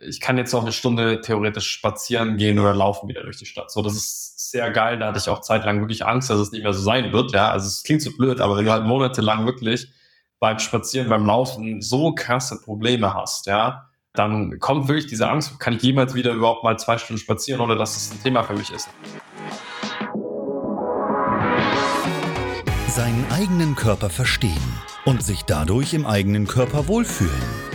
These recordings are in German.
ich kann jetzt noch eine Stunde theoretisch spazieren gehen oder laufen wieder durch die Stadt. So, das ist sehr geil. Da hatte ich auch zeitlang wirklich Angst, dass es nicht mehr so sein wird. Ja, also es klingt so blöd, aber wenn du halt monatelang wirklich beim Spazieren, beim Laufen so krasse Probleme hast, ja, dann kommt wirklich diese Angst, kann ich jemals wieder überhaupt mal zwei Stunden spazieren oder dass das ein Thema für mich ist. Seinen eigenen Körper verstehen und sich dadurch im eigenen Körper wohlfühlen.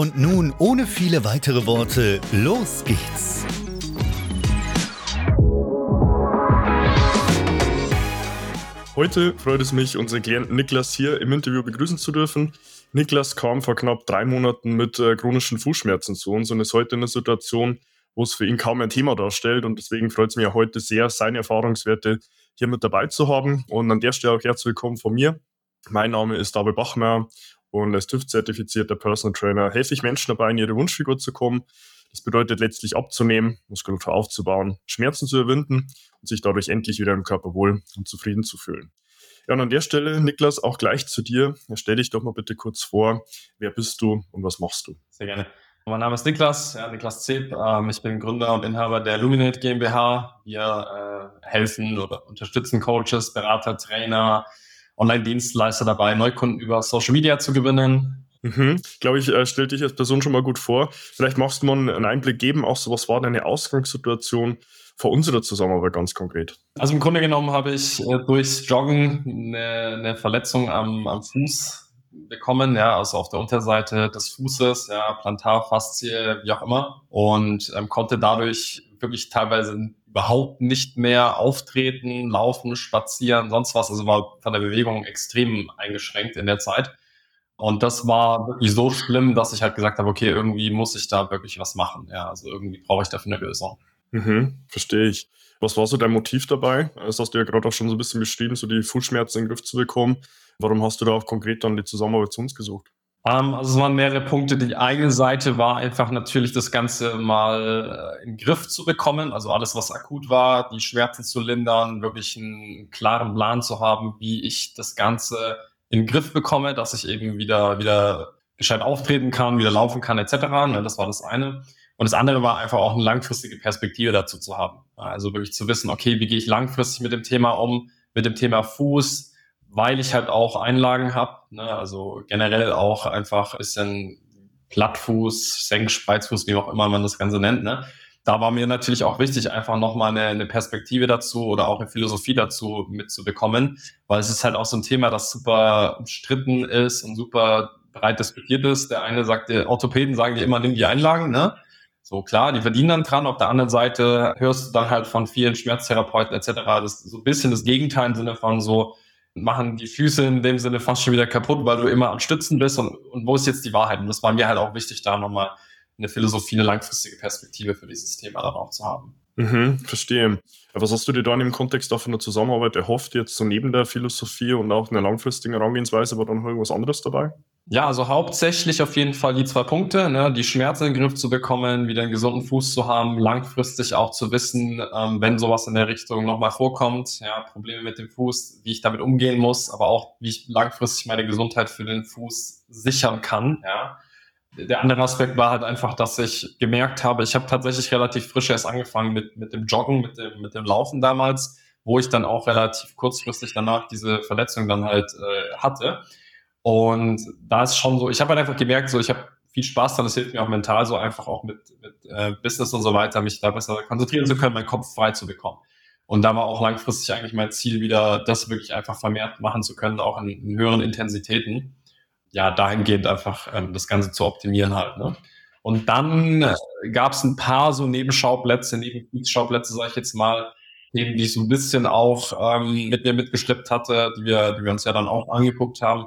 Und nun, ohne viele weitere Worte, los geht's! Heute freut es mich, unseren Klienten Niklas hier im Interview begrüßen zu dürfen. Niklas kam vor knapp drei Monaten mit äh, chronischen Fußschmerzen zu uns und ist heute in einer Situation, wo es für ihn kaum ein Thema darstellt. Und deswegen freut es mich heute sehr, seine Erfahrungswerte hier mit dabei zu haben. Und an der Stelle auch herzlich willkommen von mir. Mein Name ist David Bachmeier und als TÜV-zertifizierter Personal Trainer helfe ich Menschen dabei, in ihre Wunschfigur zu kommen. Das bedeutet letztlich abzunehmen, Muskulatur aufzubauen, Schmerzen zu überwinden und sich dadurch endlich wieder im Körper wohl und zufrieden zu fühlen. Ja, und an der Stelle, Niklas, auch gleich zu dir. Stell dich doch mal bitte kurz vor. Wer bist du und was machst du? Sehr gerne. Mein Name ist Niklas, ja, Niklas Zeb. Ähm, ich bin Gründer und Inhaber der Luminate GmbH. Wir äh, helfen oder unterstützen Coaches, Berater, Trainer, Online-Dienstleister dabei, Neukunden über Social Media zu gewinnen. Mhm. Glaube ich, äh, stellt dich als Person schon mal gut vor. Vielleicht magst du mal einen Einblick geben, auch so was war deine Ausgangssituation vor unserer Zusammenarbeit ganz konkret? Also im Grunde genommen habe ich äh, durchs Joggen eine, eine Verletzung am, am Fuß bekommen, ja, also auf der Unterseite des Fußes, ja, Plantarfaszie, wie auch immer, und ähm, konnte dadurch wirklich teilweise überhaupt nicht mehr auftreten, laufen, spazieren, sonst was. Also war von der Bewegung extrem eingeschränkt in der Zeit. Und das war wirklich so schlimm, dass ich halt gesagt habe, okay, irgendwie muss ich da wirklich was machen. Ja, also irgendwie brauche ich dafür eine Lösung. Mhm, verstehe ich. Was war so dein Motiv dabei? Das hast du ja gerade auch schon so ein bisschen beschrieben, so die Fußschmerzen in den Griff zu bekommen. Warum hast du da auch konkret dann die Zusammenarbeit zu uns gesucht? Um, ähm, also es waren mehrere Punkte. Die eine Seite war einfach natürlich das Ganze mal äh, in den Griff zu bekommen, also alles, was akut war, die Schmerzen zu lindern, wirklich einen klaren Plan zu haben, wie ich das Ganze in den Griff bekomme, dass ich eben wieder, wieder gescheit auftreten kann, wieder laufen kann, etc. Ne, das war das eine. Und das andere war einfach auch eine langfristige Perspektive dazu zu haben. Also wirklich zu wissen, okay, wie gehe ich langfristig mit dem Thema um, mit dem Thema Fuß, weil ich halt auch Einlagen habe, ne? also generell auch einfach ein bisschen Plattfuß, Senk, Spreizfuß, wie auch immer man das Ganze nennt. Ne? Da war mir natürlich auch wichtig, einfach nochmal eine, eine Perspektive dazu oder auch eine Philosophie dazu mitzubekommen, weil es ist halt auch so ein Thema, das super umstritten ist und super breit diskutiert ist. Der eine sagt, die Orthopäden sagen dir immer, nimm die Einlagen, ne? So klar, die verdienen dann dran. Auf der anderen Seite hörst du dann halt von vielen Schmerztherapeuten etc. Das ist so ein bisschen das Gegenteil im Sinne von so, machen die Füße in dem Sinne fast schon wieder kaputt, weil du immer am Stützen bist und, und wo ist jetzt die Wahrheit? Und das war mir halt auch wichtig, da nochmal eine Philosophie, eine langfristige Perspektive für dieses Thema dann auch zu haben. Mhm, verstehe. Was hast du dir da in dem Kontext auch von der Zusammenarbeit erhofft, jetzt so neben der Philosophie und auch einer langfristigen Herangehensweise, war dann noch irgendwas anderes dabei? Ja, also hauptsächlich auf jeden Fall die zwei Punkte, ne? die Schmerzen in den Griff zu bekommen, wieder einen gesunden Fuß zu haben, langfristig auch zu wissen, ähm, wenn sowas in der Richtung nochmal vorkommt, ja, Probleme mit dem Fuß, wie ich damit umgehen muss, aber auch wie ich langfristig meine Gesundheit für den Fuß sichern kann, ja. Der andere Aspekt war halt einfach, dass ich gemerkt habe, ich habe tatsächlich relativ frisch erst angefangen mit, mit dem Joggen, mit dem, mit dem Laufen damals wo ich dann auch relativ kurzfristig danach diese Verletzung dann halt äh, hatte. Und da ist schon so, ich habe halt einfach gemerkt, so ich habe viel Spaß dran, das hilft mir auch mental so einfach auch mit, mit äh, Business und so weiter, mich da besser konzentrieren zu können, meinen Kopf frei zu bekommen. Und da war auch langfristig eigentlich mein Ziel wieder, das wirklich einfach vermehrt machen zu können, auch in, in höheren Intensitäten. Ja, dahingehend einfach ähm, das Ganze zu optimieren halt. Ne? Und dann äh, gab es ein paar so Nebenschauplätze, Nebenkriegsschauplätze, sage ich jetzt mal, Themen, die ich so ein bisschen auch ähm, mit mir mitgeschleppt hatte, die wir, die wir uns ja dann auch angeguckt haben.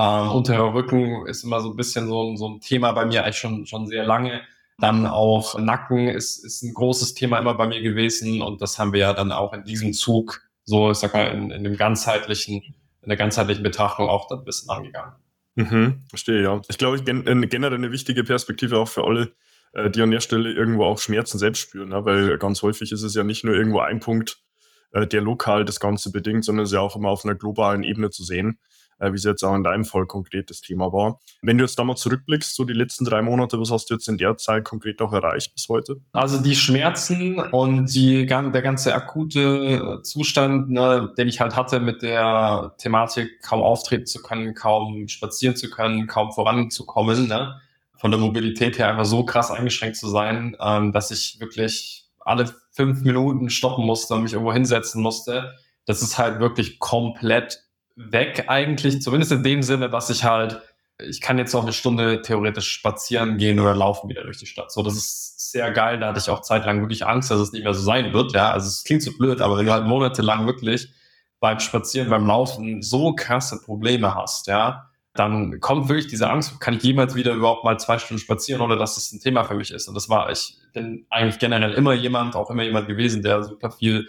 Ähm, unterer Rücken ist immer so ein bisschen so, so ein Thema bei mir eigentlich schon, schon sehr lange. Dann auch Nacken ist, ist ein großes Thema immer bei mir gewesen und das haben wir ja dann auch in diesem Zug, so ich sag mal, in, in dem ganzheitlichen, in der ganzheitlichen Betrachtung auch dann ein bisschen angegangen. Mhm, verstehe, ja. Ich glaube, generell eine wichtige Perspektive auch für alle, äh, die an der Stelle irgendwo auch Schmerzen selbst spüren, ne? weil ganz häufig ist es ja nicht nur irgendwo ein Punkt, äh, der lokal das Ganze bedingt, sondern es ist ja auch immer auf einer globalen Ebene zu sehen äh, wie es jetzt auch in deinem Fall konkret das Thema war. Wenn du jetzt da mal zurückblickst, so die letzten drei Monate, was hast du jetzt in der Zeit konkret auch erreicht bis heute? Also die Schmerzen und die, der ganze akute Zustand, ne, den ich halt hatte mit der Thematik, kaum auftreten zu können, kaum spazieren zu können, kaum voranzukommen, ne, von der Mobilität her einfach so krass eingeschränkt zu sein, ähm, dass ich wirklich alle fünf Minuten stoppen musste und mich irgendwo hinsetzen musste. Das ist halt wirklich komplett weg eigentlich, zumindest in dem Sinne, dass ich halt, ich kann jetzt noch eine Stunde theoretisch spazieren gehen oder laufen wieder durch die Stadt. So, das ist sehr geil. Da hatte ich auch zeitlang wirklich Angst, dass es nicht mehr so sein wird. Ja, also es klingt so blöd, aber wenn du halt monatelang wirklich beim Spazieren, beim Laufen so krasse Probleme hast, ja, dann kommt wirklich diese Angst, kann ich jemals wieder überhaupt mal zwei Stunden spazieren oder dass das ein Thema für mich ist. Und das war, ich bin eigentlich generell immer jemand, auch immer jemand gewesen, der super viel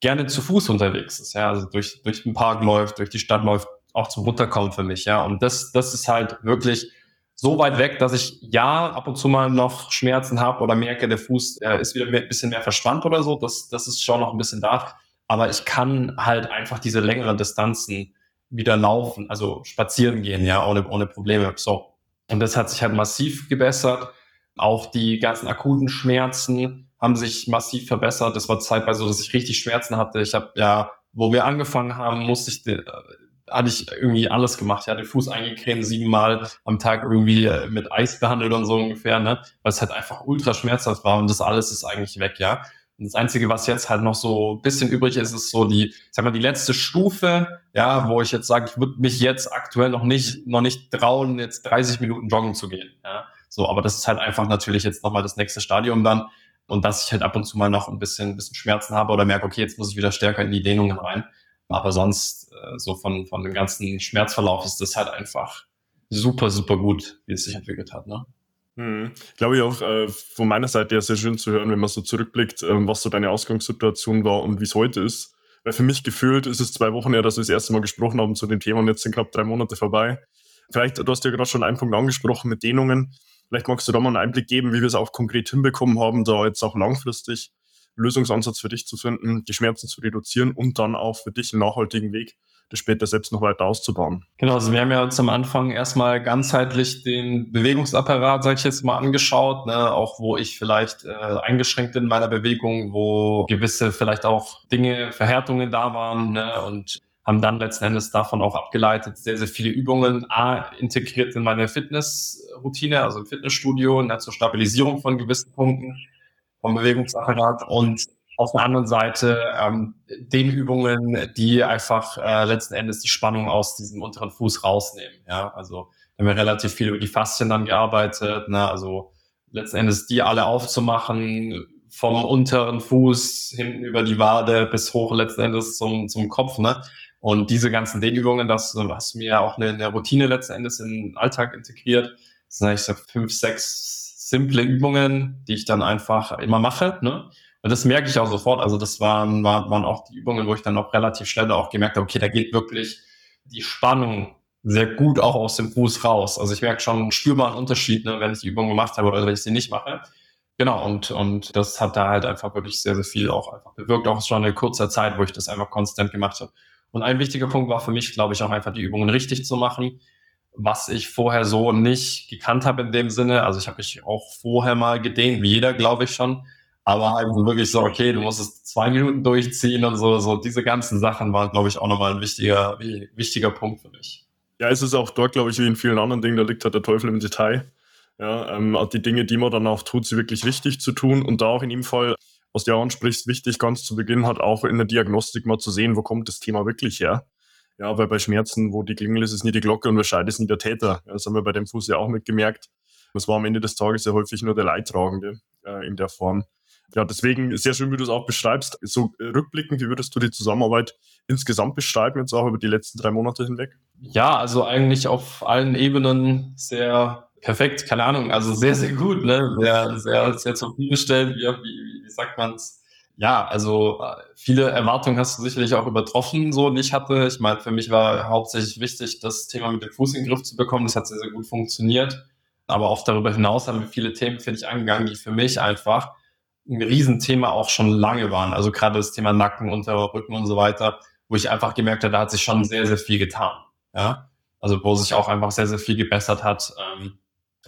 gerne zu Fuß unterwegs ist, ja, also durch, durch den Park läuft, durch die Stadt läuft, auch zum Runterkommen für mich, ja. Und das, das ist halt wirklich so weit weg, dass ich ja ab und zu mal noch Schmerzen habe oder merke, der Fuß äh, ist wieder ein bisschen mehr verspannt oder so. Das, das ist schon noch ein bisschen da. Aber ich kann halt einfach diese längeren Distanzen wieder laufen, also spazieren gehen, ja, ohne, ohne Probleme. So. Und das hat sich halt massiv gebessert. Auch die ganzen akuten Schmerzen, haben sich massiv verbessert. Das war zeitweise so, dass ich richtig Schmerzen hatte. Ich habe ja, wo wir angefangen haben, musste ich, äh, hatte ich irgendwie alles gemacht. Ich hatte Fuß eingecremt, siebenmal am Tag irgendwie äh, mit Eis behandelt und so ungefähr, ne? Weil es halt einfach ultra schmerzhaft war und das alles ist eigentlich weg, ja. Und das Einzige, was jetzt halt noch so ein bisschen übrig ist, ist so die, sag mal, die letzte Stufe, ja, wo ich jetzt sage, ich würde mich jetzt aktuell noch nicht, noch nicht trauen, jetzt 30 Minuten joggen zu gehen, ja. So, aber das ist halt einfach natürlich jetzt nochmal das nächste Stadium dann und dass ich halt ab und zu mal noch ein bisschen, ein bisschen Schmerzen habe oder merke, okay, jetzt muss ich wieder stärker in die Dehnungen rein. Aber sonst, äh, so von, von dem ganzen Schmerzverlauf ist das halt einfach super, super gut, wie es sich entwickelt hat. Ne? Hm. Glaube ich auch äh, von meiner Seite her sehr schön zu hören, wenn man so zurückblickt, äh, was so deine Ausgangssituation war und wie es heute ist. Weil für mich gefühlt ist es zwei Wochen her, dass wir das erste Mal gesprochen haben zu dem Thema und jetzt sind knapp drei Monate vorbei. Vielleicht, du hast ja gerade schon einen Punkt angesprochen mit Dehnungen. Vielleicht magst du da mal einen Einblick geben, wie wir es auch konkret hinbekommen haben, da jetzt auch langfristig Lösungsansatz für dich zu finden, die Schmerzen zu reduzieren und dann auch für dich einen nachhaltigen Weg, das später selbst noch weiter auszubauen. Genau, also wir haben ja am Anfang erstmal ganzheitlich den Bewegungsapparat, sage ich jetzt mal, angeschaut, ne? auch wo ich vielleicht äh, eingeschränkt bin in meiner Bewegung, wo gewisse vielleicht auch Dinge, Verhärtungen da waren ne? und haben dann letzten Endes davon auch abgeleitet sehr, sehr viele Übungen A, integriert in meine Fitnessroutine, also im Fitnessstudio, ne, zur Stabilisierung von gewissen Punkten vom Bewegungsapparat und auf der anderen Seite ähm, den Übungen, die einfach äh, letzten Endes die Spannung aus diesem unteren Fuß rausnehmen. Ja, also haben wir relativ viel über die Faszien dann gearbeitet, ne? also letzten Endes die alle aufzumachen, vom unteren Fuß hinten über die Wade bis hoch letzten Endes zum, zum Kopf, ne? Und diese ganzen Dehnübungen, das hast du mir auch eine, eine Routine letzten Endes in den Alltag integriert. Das sind eigentlich so fünf, sechs simple Übungen, die ich dann einfach immer mache. Ne? Und das merke ich auch sofort. Also das waren, waren, waren auch die Übungen, wo ich dann auch relativ schnell auch gemerkt habe, okay, da geht wirklich die Spannung sehr gut auch aus dem Fuß raus. Also ich merke schon spürbaren Unterschied, ne, wenn ich die Übung gemacht habe oder wenn ich sie nicht mache. Genau, und, und das hat da halt einfach wirklich sehr, sehr viel auch einfach bewirkt, auch schon in kurzer Zeit, wo ich das einfach konstant gemacht habe. Und ein wichtiger Punkt war für mich, glaube ich, auch einfach die Übungen richtig zu machen, was ich vorher so nicht gekannt habe in dem Sinne. Also ich habe mich auch vorher mal gedehnt, wie jeder, glaube ich schon. Aber halt wirklich so, okay, du musst es zwei Minuten durchziehen und so, so diese ganzen Sachen waren, glaube ich, auch nochmal ein wichtiger, wichtiger Punkt für mich. Ja, es ist auch dort, glaube ich, wie in vielen anderen Dingen, da liegt halt der Teufel im Detail. Ja, ähm, die Dinge, die man dann auch tut, sie wirklich richtig zu tun und da auch in dem Fall, was du ja ansprichst, wichtig ganz zu Beginn hat auch in der Diagnostik mal zu sehen, wo kommt das Thema wirklich her. Ja, weil bei Schmerzen, wo die Klingel ist, ist nie die Glocke und Bescheid ist nie der Täter. Ja, das haben wir bei dem Fuß ja auch mitgemerkt. Das war am Ende des Tages ja häufig nur der Leidtragende äh, in der Form. Ja, deswegen sehr schön, wie du es auch beschreibst. So äh, rückblickend, wie würdest du die Zusammenarbeit insgesamt beschreiben, jetzt auch über die letzten drei Monate hinweg? Ja, also eigentlich auf allen Ebenen sehr perfekt, keine Ahnung, also sehr, sehr gut, ne? Sehr, sehr, sehr zufriedenstellend, wie, wie, wie sagt man's? Ja, also äh, viele Erwartungen hast du sicherlich auch übertroffen, so die ich hatte. Ich meine, für mich war hauptsächlich wichtig, das Thema mit dem Fuß in den Griff zu bekommen. Das hat sehr, sehr gut funktioniert. Aber auch darüber hinaus haben wir viele Themen, finde ich, angegangen, die für mich einfach ein Riesenthema auch schon lange waren. Also gerade das Thema Nacken, Unterer Rücken und so weiter, wo ich einfach gemerkt habe, da hat sich schon sehr, sehr viel getan. Ja, also wo sich auch einfach sehr, sehr viel gebessert hat ähm,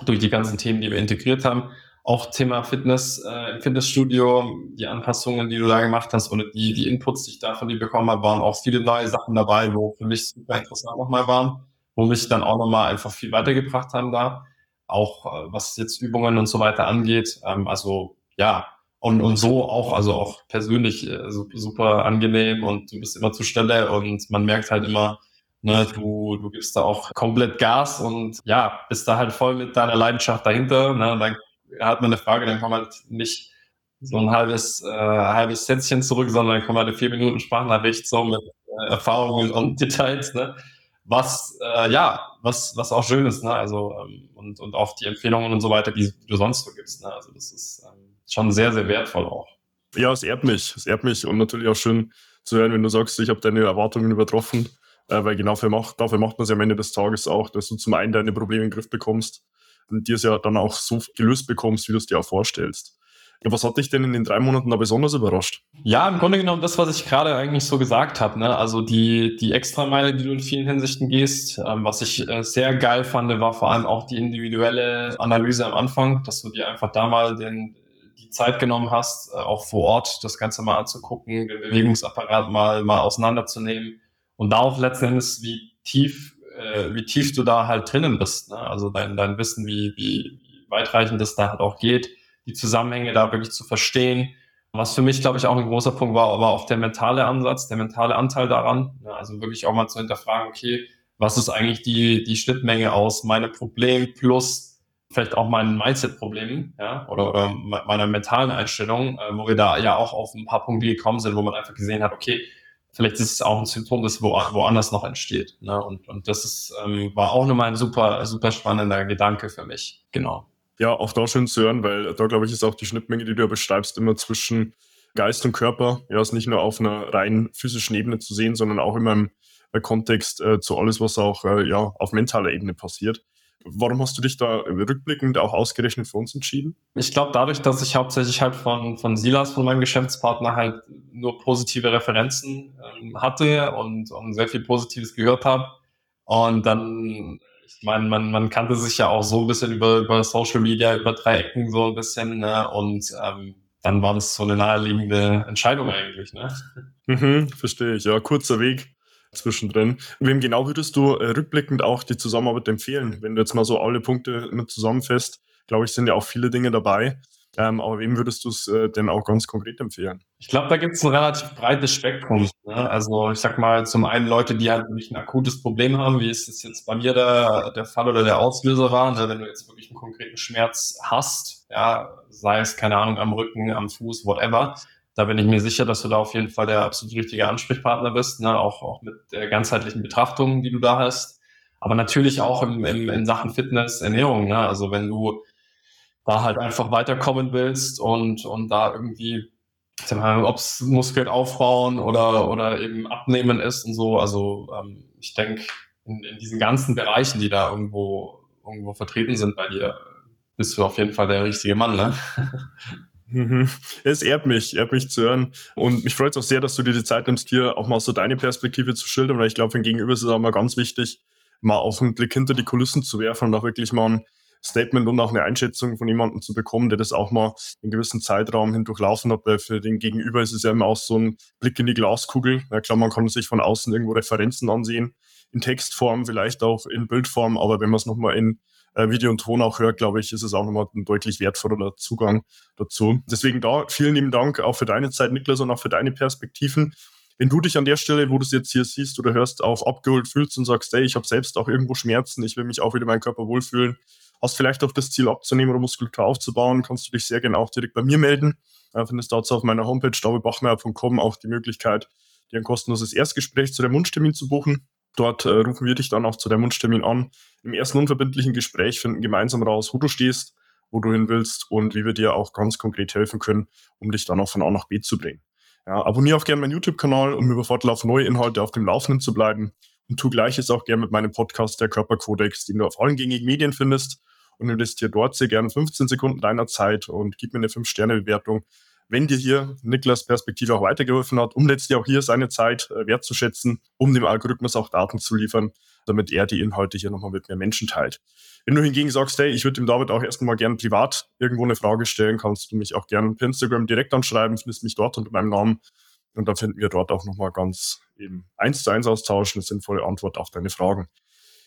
durch die ganzen Themen, die wir integriert haben. Auch Thema Fitness äh, im Fitnessstudio, die Anpassungen, die du da gemacht hast oder die, die Inputs, die ich da von dir bekommen habe, waren auch viele neue Sachen dabei, wo für mich super interessant nochmal waren, wo mich dann auch nochmal einfach viel weitergebracht haben da. Auch äh, was jetzt Übungen und so weiter angeht. Ähm, also ja, und, und so auch, also auch persönlich äh, super angenehm und du bist immer zur Stelle und man merkt halt immer, ne, du, du gibst da auch komplett Gas und ja, bist da halt voll mit deiner Leidenschaft dahinter. Ne, dann hat man eine Frage, dann kommt halt nicht so ein halbes, äh, halbes Sätzchen zurück, sondern dann kommt halt eine vier Minuten Sprachnachricht so mit äh, Erfahrungen und Details, ne? Was, äh, ja, was, was auch schön ist, ne? Also, ähm, und, und auch die Empfehlungen und so weiter, die du sonst so gibst, ne? Also, das ist, ähm, schon sehr, sehr wertvoll auch. Ja, es ehrt mich. Es ehrt mich und natürlich auch schön zu hören, wenn du sagst, ich habe deine Erwartungen übertroffen, äh, weil genau dafür macht, dafür macht man es ja am Ende des Tages auch, dass du zum einen deine Probleme in den Griff bekommst und dir es ja dann auch so gelöst bekommst, wie du es dir auch vorstellst. Ja, was hat dich denn in den drei Monaten da besonders überrascht? Ja, im Grunde genommen das, was ich gerade eigentlich so gesagt habe. Ne? Also die, die Extrameile, die du in vielen Hinsichten gehst. Ähm, was ich äh, sehr geil fand, war vor allem auch die individuelle Analyse am Anfang, dass du dir einfach da mal den, die Zeit genommen hast, äh, auch vor Ort das Ganze mal anzugucken, den Bewegungsapparat mal, mal auseinanderzunehmen und darauf letzten Endes, wie tief, äh, wie tief du da halt drinnen bist. Ne? Also dein, dein Wissen, wie, wie, wie weitreichend das da halt auch geht, die Zusammenhänge da wirklich zu verstehen. Was für mich, glaube ich, auch ein großer Punkt war, aber auch der mentale Ansatz, der mentale Anteil daran. Ne? Also wirklich auch mal zu hinterfragen, okay, was ist eigentlich die, die Schnittmenge aus meinem Problem plus vielleicht auch meinen Mindset-Problemen, ja, oder, oder meiner mentalen Einstellung, äh, wo wir da ja auch auf ein paar Punkte gekommen sind, wo man einfach gesehen hat, okay, vielleicht ist es auch ein Symptom, das wo, woanders noch entsteht. Ne? Und, und das ist, ähm, war auch nochmal ein super, super spannender Gedanke für mich. Genau. Ja, auch da schön zu hören, weil da, glaube ich, ist auch die Schnittmenge, die du ja beschreibst, immer zwischen Geist und Körper. Ja, ist nicht nur auf einer rein physischen Ebene zu sehen, sondern auch immer im Kontext äh, zu alles, was auch äh, ja, auf mentaler Ebene passiert. Warum hast du dich da rückblickend auch ausgerechnet für uns entschieden? Ich glaube, dadurch, dass ich hauptsächlich halt von, von Silas, von meinem Geschäftspartner, halt nur positive Referenzen ähm, hatte und, und sehr viel Positives gehört habe. Und dann, ich meine, man, man kannte sich ja auch so ein bisschen über, über Social Media, über drei Ecken so ein bisschen, ne? Und ähm, dann war das so eine naheliegende Entscheidung eigentlich, ne? Mhm, verstehe ich, ja, kurzer Weg zwischendrin. Wem genau würdest du äh, rückblickend auch die Zusammenarbeit empfehlen? Wenn du jetzt mal so alle Punkte mit zusammenfasst, glaube ich, sind ja auch viele Dinge dabei. Ähm, aber wem würdest du es äh, denn auch ganz konkret empfehlen? Ich glaube, da gibt es ein relativ breites Spektrum. Ne? Also ich sag mal, zum einen Leute, die halt wirklich ein akutes Problem haben, wie es jetzt bei mir der, der Fall oder der Auslöser war, ne? wenn du jetzt wirklich einen konkreten Schmerz hast, ja, sei es, keine Ahnung, am Rücken, am Fuß, whatever, da bin ich mir sicher, dass du da auf jeden Fall der absolut richtige Ansprechpartner bist, ne? auch, auch mit der ganzheitlichen Betrachtung, die du da hast. Aber natürlich auch im, im, in Sachen Fitness, Ernährung. Ne? Also wenn du da halt einfach weiterkommen willst und, und da irgendwie, ob es Muskeln aufbauen oder, oder eben abnehmen ist und so. Also ähm, ich denke, in, in diesen ganzen Bereichen, die da irgendwo, irgendwo vertreten sind bei dir, bist du auf jeden Fall der richtige Mann, ne? Mhm. Es ehrt mich, ehrt mich zu hören. Und mich freut es auch sehr, dass du dir die Zeit nimmst, hier auch mal so deine Perspektive zu schildern, weil ich glaube, für den Gegenüber ist es auch mal ganz wichtig, mal auch einen Blick hinter die Kulissen zu werfen und auch wirklich mal einen Statement und auch eine Einschätzung von jemandem zu bekommen, der das auch mal in gewissen Zeitraum hindurchlaufen hat, weil für den Gegenüber ist es ja immer auch so ein Blick in die Glaskugel. Na klar, man kann sich von außen irgendwo Referenzen ansehen, in Textform, vielleicht auch in Bildform, aber wenn man es nochmal in äh, Video und Ton auch hört, glaube ich, ist es auch nochmal ein deutlich wertvoller Zugang dazu. Deswegen da vielen lieben Dank auch für deine Zeit, Niklas, und auch für deine Perspektiven. Wenn du dich an der Stelle, wo du es jetzt hier siehst oder hörst, auch abgeholt fühlst und sagst, hey, ich habe selbst auch irgendwo Schmerzen, ich will mich auch wieder meinen Körper wohlfühlen, hast vielleicht auch das Ziel abzunehmen oder Muskulatur aufzubauen, kannst du dich sehr gerne auch direkt bei mir melden. Äh, findest dazu auf meiner Homepage davidbachmeier.com auch die Möglichkeit, dir ein kostenloses Erstgespräch zu deinem Wunschtermin zu buchen. Dort äh, rufen wir dich dann auch zu deinem Wunschtermin an. Im ersten unverbindlichen Gespräch finden gemeinsam raus, wo du stehst, wo du hin willst und wie wir dir auch ganz konkret helfen können, um dich dann auch von A nach B zu bringen. Ja, abonniere auch gerne meinen YouTube-Kanal, um über Fortlauf neue Inhalte auf dem Laufenden zu bleiben. Und tu gleiches auch gerne mit meinem Podcast, der Körperkodex, den du auf allen gängigen Medien findest. Und investiere dort sehr gerne 15 Sekunden deiner Zeit und gib mir eine 5-Sterne-Bewertung, wenn dir hier Niklas Perspektive auch weitergeholfen hat, um letztlich auch hier seine Zeit äh, wertzuschätzen, um dem Algorithmus auch Daten zu liefern, damit er die Inhalte hier nochmal mit mehr Menschen teilt. Wenn du hingegen sagst, hey, ich würde dem David auch erstmal gern privat irgendwo eine Frage stellen, kannst du mich auch gerne per Instagram direkt anschreiben, findest mich dort unter meinem Namen und dann finden wir dort auch nochmal ganz eben eins zu eins austauschen, eine sinnvolle Antwort auf deine Fragen.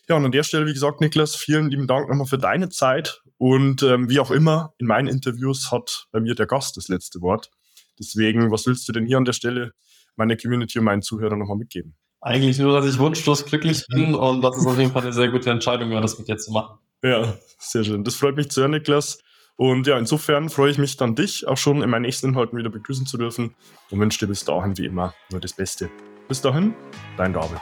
Ja, und an der Stelle, wie gesagt, Niklas, vielen lieben Dank nochmal für deine Zeit. Und ähm, wie auch immer, in meinen Interviews hat bei mir der Gast das letzte Wort. Deswegen, was willst du denn hier an der Stelle meiner Community und meinen Zuhörern nochmal mitgeben? Eigentlich nur, dass ich wunschlos glücklich bin und das ist auf jeden Fall eine sehr gute Entscheidung, das mit dir zu machen. Ja, sehr schön. Das freut mich zu hören, Niklas. Und ja, insofern freue ich mich dann, dich auch schon in meinen nächsten Inhalten wieder begrüßen zu dürfen und wünsche dir bis dahin wie immer nur das Beste. Bis dahin, dein David.